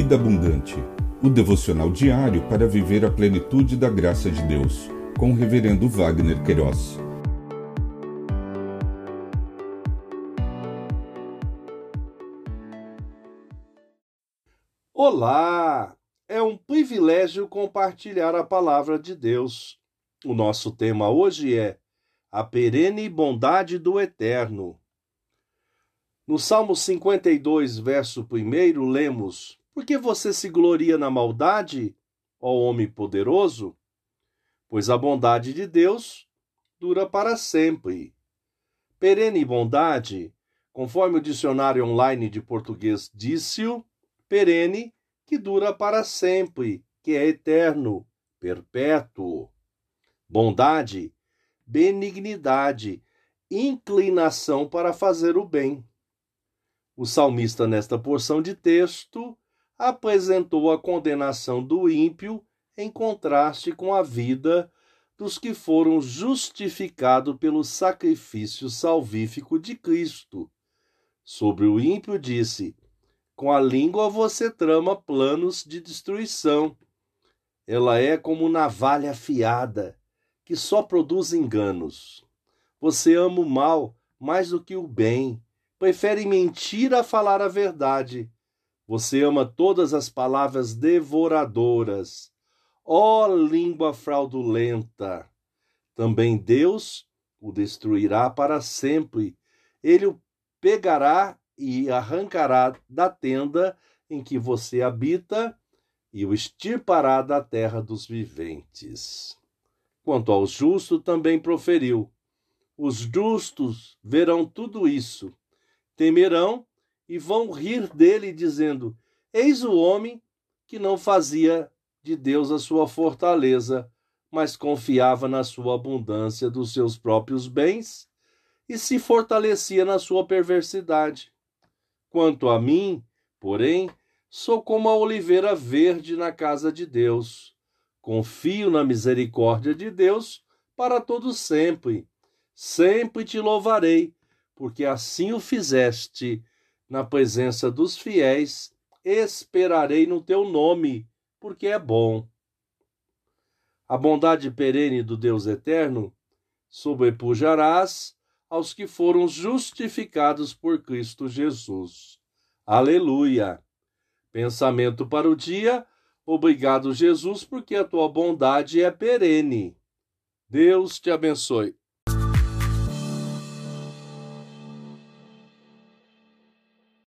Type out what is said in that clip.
Vida Abundante, o devocional diário para viver a plenitude da graça de Deus, com o Reverendo Wagner Queiroz. Olá! É um privilégio compartilhar a palavra de Deus. O nosso tema hoje é a perene bondade do Eterno. No Salmo 52, verso 1, lemos: por que você se gloria na maldade, ó homem poderoso? Pois a bondade de Deus dura para sempre. Perene bondade, conforme o dicionário online de português disse-o, perene, que dura para sempre, que é eterno, perpétuo. Bondade, benignidade, inclinação para fazer o bem. O salmista, nesta porção de texto, apresentou a condenação do ímpio em contraste com a vida dos que foram justificados pelo sacrifício salvífico de Cristo. Sobre o ímpio disse: Com a língua você trama planos de destruição. Ela é como navalha afiada, que só produz enganos. Você ama o mal mais do que o bem, prefere mentir a falar a verdade você ama todas as palavras devoradoras. Ó oh, língua fraudulenta! Também Deus o destruirá para sempre. Ele o pegará e arrancará da tenda em que você habita e o extirpará da terra dos viventes. Quanto ao justo, também proferiu: Os justos verão tudo isso, temerão e vão rir dele, dizendo: Eis o homem que não fazia de Deus a sua fortaleza, mas confiava na sua abundância dos seus próprios bens e se fortalecia na sua perversidade. Quanto a mim, porém, sou como a oliveira verde na casa de Deus. Confio na misericórdia de Deus para todo sempre. Sempre te louvarei, porque assim o fizeste na presença dos fiéis, esperarei no teu nome, porque é bom. A bondade perene do Deus eterno sobrepujarás aos que foram justificados por Cristo Jesus. Aleluia! Pensamento para o dia. Obrigado, Jesus, porque a tua bondade é perene. Deus te abençoe.